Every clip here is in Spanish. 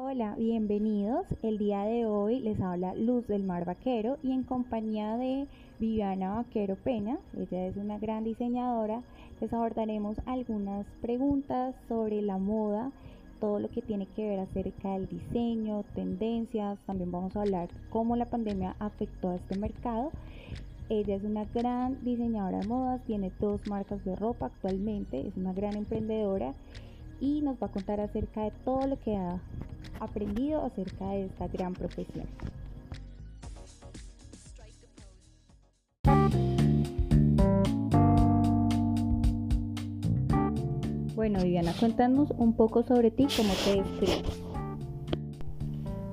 Hola, bienvenidos. El día de hoy les habla Luz del Mar Vaquero y en compañía de Viviana Vaquero Pena, ella es una gran diseñadora, les abordaremos algunas preguntas sobre la moda, todo lo que tiene que ver acerca del diseño, tendencias, también vamos a hablar cómo la pandemia afectó a este mercado. Ella es una gran diseñadora de modas, tiene dos marcas de ropa actualmente, es una gran emprendedora y nos va a contar acerca de todo lo que ha aprendido acerca de esta gran profesión. Bueno, Viviana, cuéntanos un poco sobre ti, cómo te describes.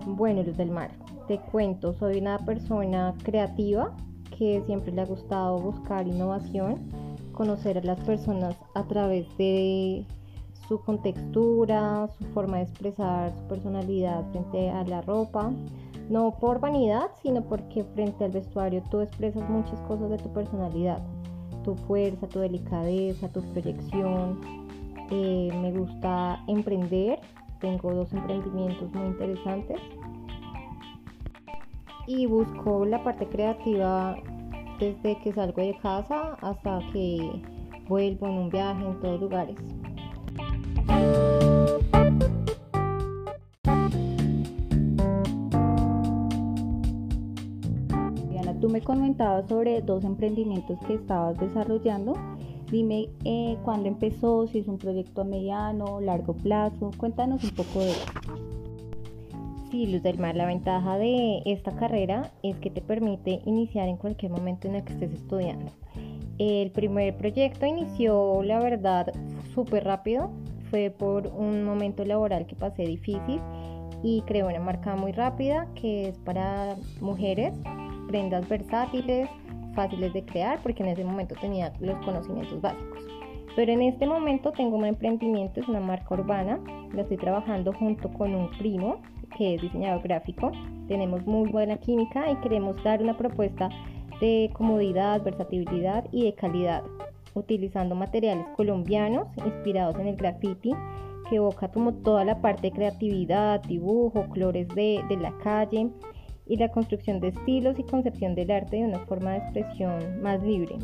Bueno, Luz del Mar, te cuento, soy una persona creativa que siempre le ha gustado buscar innovación, conocer a las personas a través de su contextura, su forma de expresar su personalidad frente a la ropa. No por vanidad, sino porque frente al vestuario tú expresas muchas cosas de tu personalidad. Tu fuerza, tu delicadeza, tu proyección. Eh, me gusta emprender. Tengo dos emprendimientos muy interesantes. Y busco la parte creativa desde que salgo de casa hasta que vuelvo en un viaje en todos lugares. Diana, tú me comentabas sobre dos emprendimientos que estabas desarrollando. Dime eh, cuándo empezó, si es un proyecto a mediano, largo plazo. Cuéntanos un poco de eso. Sí, Luz del Mar, la ventaja de esta carrera es que te permite iniciar en cualquier momento en el que estés estudiando. El primer proyecto inició, la verdad, súper rápido fue por un momento laboral que pasé difícil y creé una marca muy rápida que es para mujeres, prendas versátiles, fáciles de crear, porque en ese momento tenía los conocimientos básicos. Pero en este momento tengo un emprendimiento, es una marca urbana, la estoy trabajando junto con un primo que es diseñador gráfico. Tenemos muy buena química y queremos dar una propuesta de comodidad, versatilidad y de calidad utilizando materiales colombianos inspirados en el graffiti que evoca como toda la parte de creatividad, dibujo, colores de, de la calle y la construcción de estilos y concepción del arte de una forma de expresión más libre,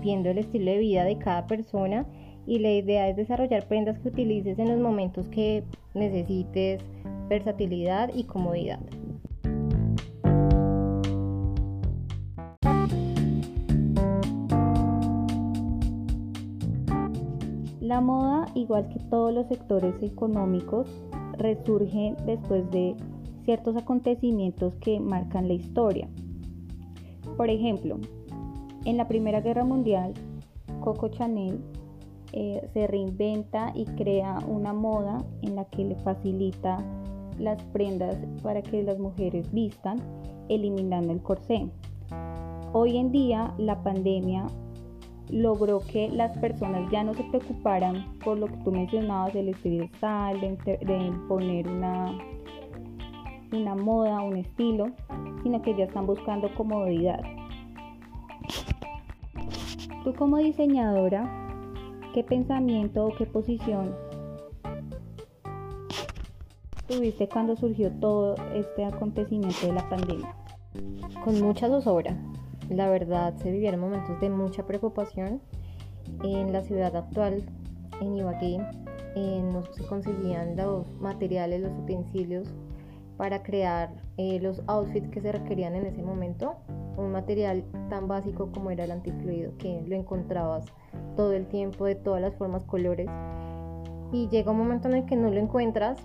viendo el estilo de vida de cada persona y la idea es desarrollar prendas que utilices en los momentos que necesites versatilidad y comodidad. La moda, igual que todos los sectores económicos, resurge después de ciertos acontecimientos que marcan la historia. Por ejemplo, en la Primera Guerra Mundial, Coco Chanel eh, se reinventa y crea una moda en la que le facilita las prendas para que las mujeres vistan, eliminando el corsé. Hoy en día la pandemia logró que las personas ya no se preocuparan por lo que tú mencionabas, el estilo de, de imponer una, una moda, un estilo, sino que ya están buscando comodidad. Tú como diseñadora, ¿qué pensamiento o qué posición tuviste cuando surgió todo este acontecimiento de la pandemia? Con mucha zozobra la verdad se vivieron momentos de mucha preocupación. En la ciudad actual, en Ibagué, no se conseguían los materiales, los utensilios para crear eh, los outfits que se requerían en ese momento. Un material tan básico como era el antifluido, que lo encontrabas todo el tiempo, de todas las formas, colores. Y llega un momento en el que no lo encuentras,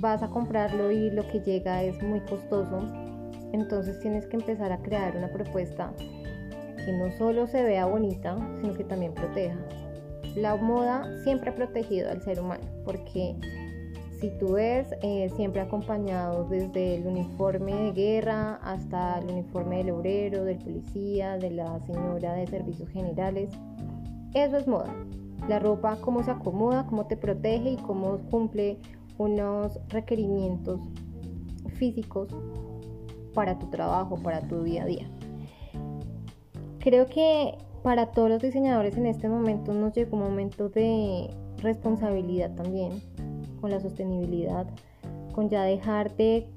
vas a comprarlo y lo que llega es muy costoso entonces tienes que empezar a crear una propuesta que no solo se vea bonita, sino que también proteja. La moda siempre ha protegido al ser humano, porque si tú ves, eh, siempre acompañado desde el uniforme de guerra hasta el uniforme del obrero, del policía, de la señora de servicios generales. Eso es moda. La ropa, cómo se acomoda, cómo te protege y cómo cumple unos requerimientos físicos para tu trabajo, para tu día a día. Creo que para todos los diseñadores en este momento nos llegó un momento de responsabilidad también con la sostenibilidad, con ya dejar de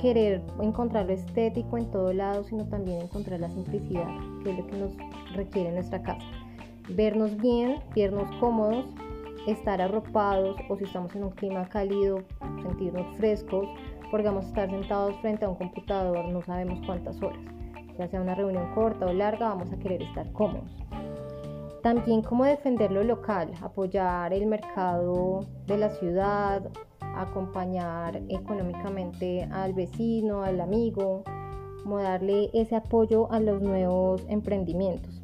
querer encontrar lo estético en todo lado, sino también encontrar la simplicidad, que es lo que nos requiere nuestra casa. Vernos bien, vernos cómodos, estar arropados o si estamos en un clima cálido, sentirnos frescos, porque vamos a estar sentados frente a un computador no sabemos cuántas horas. Ya sea una reunión corta o larga, vamos a querer estar cómodos. También cómo defender lo local, apoyar el mercado de la ciudad, acompañar económicamente al vecino, al amigo, como darle ese apoyo a los nuevos emprendimientos.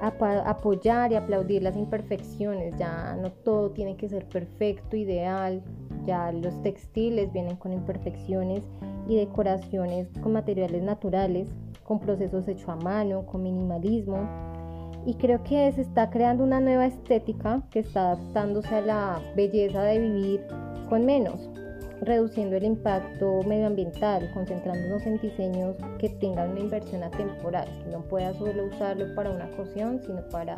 apoyar y aplaudir las imperfecciones, ya no todo tiene que ser perfecto, ideal, ya los textiles vienen con imperfecciones y decoraciones con materiales naturales, con procesos hechos a mano, con minimalismo. Y creo que se está creando una nueva estética que está adaptándose a la belleza de vivir con menos, reduciendo el impacto medioambiental, concentrándonos en diseños que tengan una inversión atemporal, que no puedas solo usarlo para una ocasión, sino para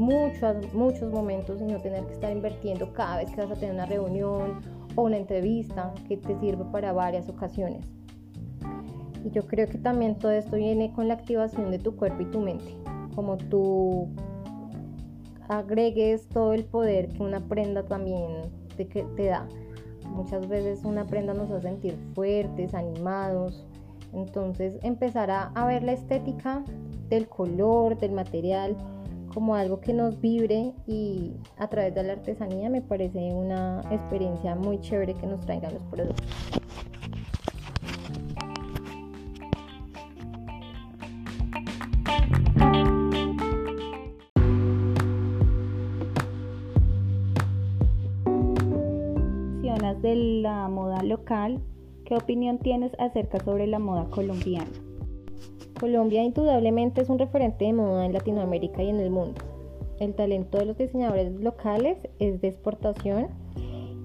muchos, muchos momentos y no tener que estar invirtiendo cada vez que vas a tener una reunión o una entrevista que te sirva para varias ocasiones. Y yo creo que también todo esto viene con la activación de tu cuerpo y tu mente, como tú agregues todo el poder que una prenda también que te da. Muchas veces una prenda nos hace sentir fuertes, animados. Entonces empezar a ver la estética del color, del material, como algo que nos vibre y a través de la artesanía me parece una experiencia muy chévere que nos traigan los productos. de la moda local, ¿qué opinión tienes acerca sobre la moda colombiana? Colombia indudablemente es un referente de moda en Latinoamérica y en el mundo. El talento de los diseñadores locales es de exportación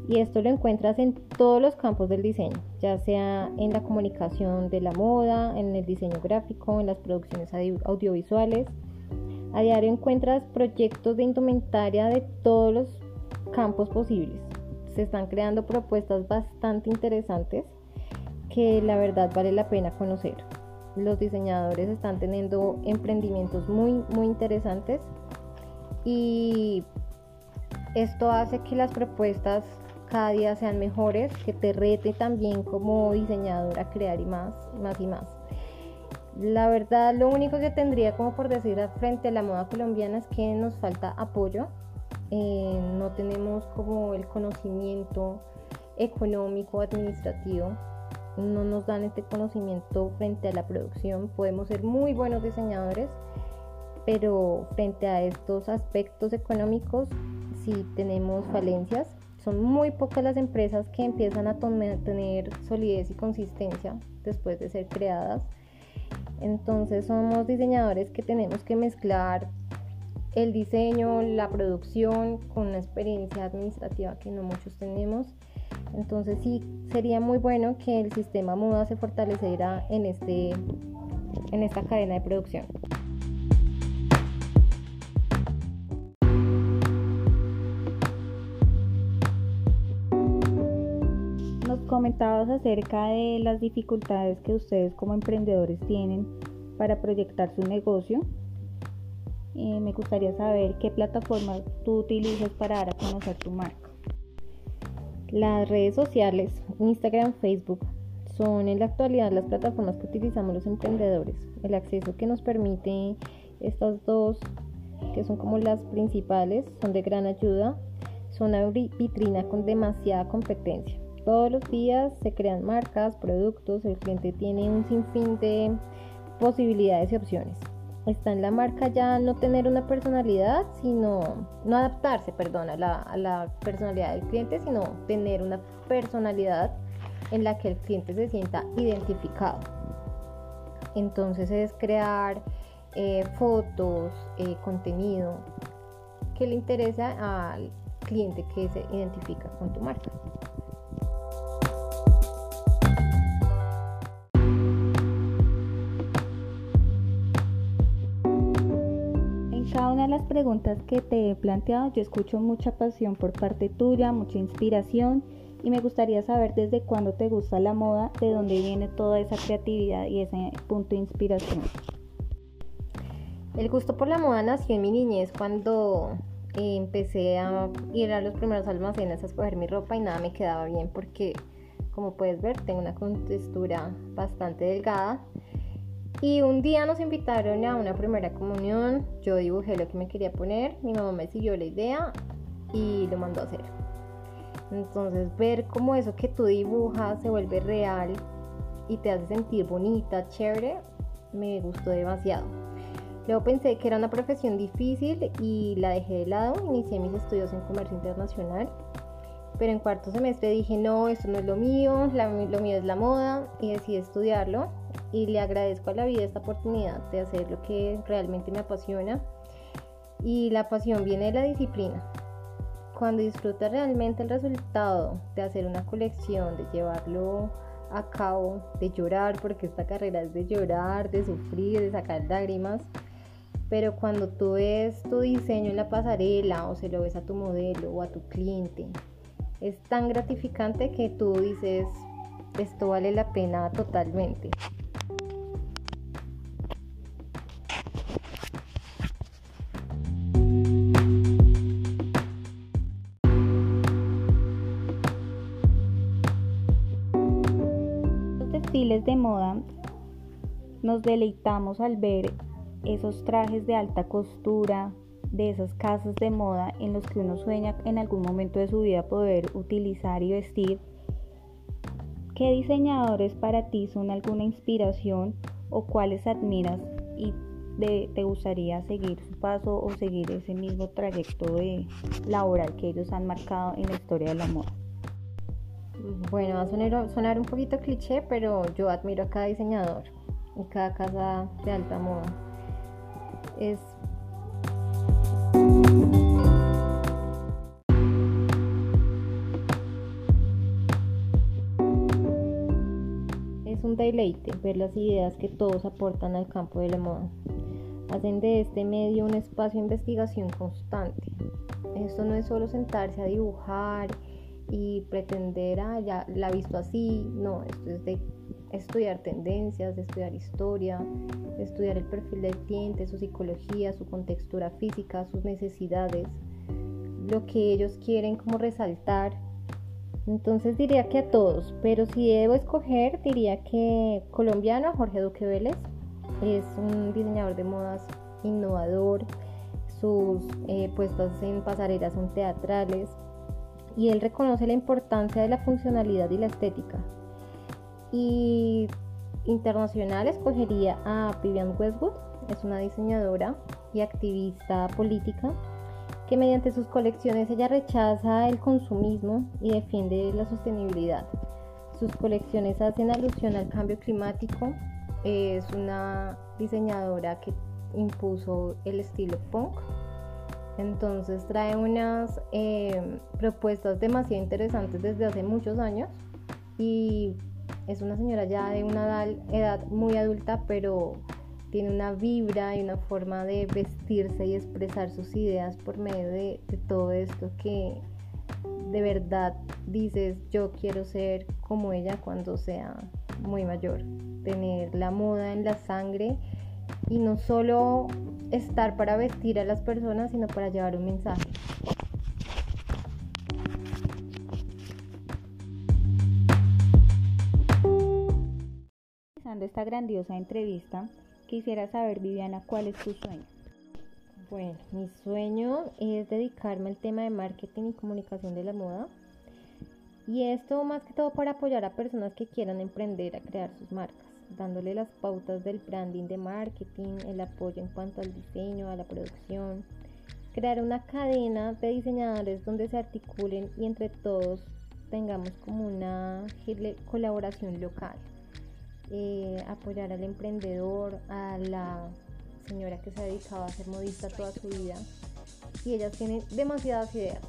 y esto lo encuentras en todos los campos del diseño, ya sea en la comunicación de la moda, en el diseño gráfico, en las producciones audiovisuales. A diario encuentras proyectos de indumentaria de todos los campos posibles se están creando propuestas bastante interesantes que la verdad vale la pena conocer. Los diseñadores están teniendo emprendimientos muy, muy interesantes y esto hace que las propuestas cada día sean mejores, que te rete también como diseñador a crear y más, más y más. La verdad, lo único que tendría como por decir frente a la moda colombiana es que nos falta apoyo eh, no tenemos como el conocimiento económico, administrativo, no nos dan este conocimiento frente a la producción. Podemos ser muy buenos diseñadores, pero frente a estos aspectos económicos sí tenemos falencias. Son muy pocas las empresas que empiezan a tener solidez y consistencia después de ser creadas. Entonces somos diseñadores que tenemos que mezclar el diseño, la producción, con una experiencia administrativa que no muchos tenemos. Entonces sí, sería muy bueno que el sistema MUDA se fortaleciera en, este, en esta cadena de producción. Nos comentabas acerca de las dificultades que ustedes como emprendedores tienen para proyectar su negocio eh, me gustaría saber qué plataforma tú utilizas para dar a conocer tu marca. Las redes sociales, Instagram, Facebook, son en la actualidad las plataformas que utilizamos los emprendedores. El acceso que nos permite estas dos, que son como las principales, son de gran ayuda. Son una vitrina con demasiada competencia. Todos los días se crean marcas, productos, el cliente tiene un sinfín de posibilidades y opciones está en la marca ya no tener una personalidad, sino no adaptarse, perdón, a la, personalidad del cliente, sino tener una personalidad en la que el cliente se sienta identificado. Entonces es crear eh, fotos, eh, contenido que le interesa al cliente que se identifica con tu marca. Las preguntas que te he planteado, yo escucho mucha pasión por parte tuya, mucha inspiración y me gustaría saber desde cuándo te gusta la moda, de dónde viene toda esa creatividad y ese punto de inspiración. El gusto por la moda nació en mi niñez cuando eh, empecé a ir a los primeros almacenes a escoger mi ropa y nada me quedaba bien porque como puedes ver tengo una contextura bastante delgada y un día nos invitaron a una primera comunión, yo dibujé lo que me quería poner, mi mamá me siguió la idea y lo mandó a hacer. Entonces ver cómo eso que tú dibujas se vuelve real y te hace sentir bonita, chévere, me gustó demasiado. Luego pensé que era una profesión difícil y la dejé de lado, inicié mis estudios en comercio internacional, pero en cuarto semestre dije no, esto no es lo mío, lo mío es la moda y decidí estudiarlo y le agradezco a la vida esta oportunidad de hacer lo que realmente me apasiona. Y la pasión viene de la disciplina. Cuando disfrutas realmente el resultado de hacer una colección, de llevarlo a cabo, de llorar, porque esta carrera es de llorar, de sufrir, de sacar lágrimas, pero cuando tú ves tu diseño en la pasarela o se lo ves a tu modelo o a tu cliente, es tan gratificante que tú dices, esto vale la pena totalmente. De moda nos deleitamos al ver esos trajes de alta costura, de esas casas de moda en los que uno sueña en algún momento de su vida poder utilizar y vestir. ¿Qué diseñadores para ti son alguna inspiración o cuáles admiras y te gustaría seguir su paso o seguir ese mismo trayecto de laboral que ellos han marcado en la historia de la moda? Bueno, va a sonar, un poquito cliché, pero yo admiro a cada diseñador y cada casa de alta moda. Es un deleite ver las ideas que todos aportan al campo de la moda. Hacen de este medio un espacio de investigación constante. Esto no es solo sentarse a dibujar y pretender, ah, ya la visto así, no, esto es de estudiar tendencias, de estudiar historia, de estudiar el perfil del cliente, su psicología, su contextura física, sus necesidades, lo que ellos quieren como resaltar. Entonces diría que a todos, pero si debo escoger, diría que colombiano Jorge Duque Vélez es un diseñador de modas innovador, sus eh, puestas en pasarelas son teatrales, y él reconoce la importancia de la funcionalidad y la estética. Y internacional escogería a Vivian Westwood, es una diseñadora y activista política que mediante sus colecciones ella rechaza el consumismo y defiende la sostenibilidad. Sus colecciones hacen alusión al cambio climático. Es una diseñadora que impuso el estilo punk entonces trae unas eh, propuestas demasiado interesantes desde hace muchos años y es una señora ya de una edad muy adulta, pero tiene una vibra y una forma de vestirse y expresar sus ideas por medio de todo esto que de verdad dices yo quiero ser como ella cuando sea muy mayor, tener la moda en la sangre y no solo estar para vestir a las personas, sino para llevar un mensaje. Realizando esta grandiosa entrevista, quisiera saber, Viviana, ¿cuál es tu sueño? Bueno, mi sueño es dedicarme al tema de marketing y comunicación de la moda. Y esto más que todo para apoyar a personas que quieran emprender a crear sus marcas dándole las pautas del branding de marketing, el apoyo en cuanto al diseño, a la producción, crear una cadena de diseñadores donde se articulen y entre todos tengamos como una colaboración local, eh, apoyar al emprendedor, a la señora que se ha dedicado a ser modista toda su vida. Y ellas tienen demasiadas ideas.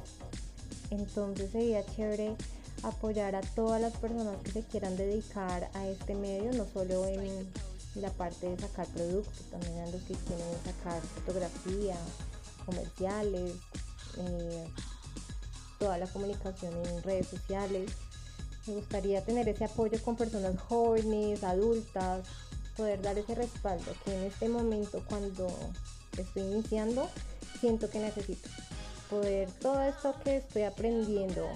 Entonces sería chévere apoyar a todas las personas que se quieran dedicar a este medio, no solo en la parte de sacar productos, también a los que quieren sacar fotografía, comerciales, eh, toda la comunicación en redes sociales. Me gustaría tener ese apoyo con personas jóvenes, adultas, poder dar ese respaldo que en este momento cuando estoy iniciando siento que necesito. Poder todo esto que estoy aprendiendo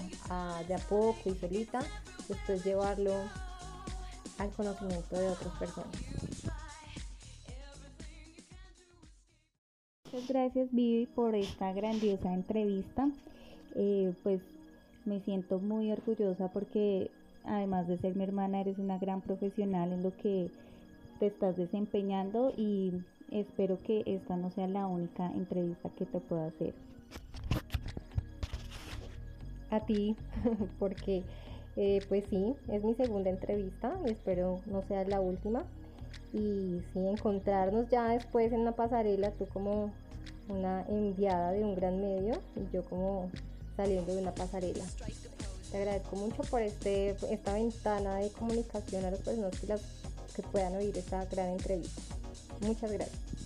de a poco y solita, después llevarlo al conocimiento de otras personas. Muchas gracias Vivi por esta grandiosa entrevista. Eh, pues me siento muy orgullosa porque además de ser mi hermana eres una gran profesional en lo que te estás desempeñando y espero que esta no sea la única entrevista que te pueda hacer. A ti, porque eh, pues sí, es mi segunda entrevista y espero no sea la última. Y sí, encontrarnos ya después en la pasarela, tú como una enviada de un gran medio y yo como saliendo de una pasarela. Te agradezco mucho por este, esta ventana de comunicación a las personas que puedan oír esta gran entrevista. Muchas gracias.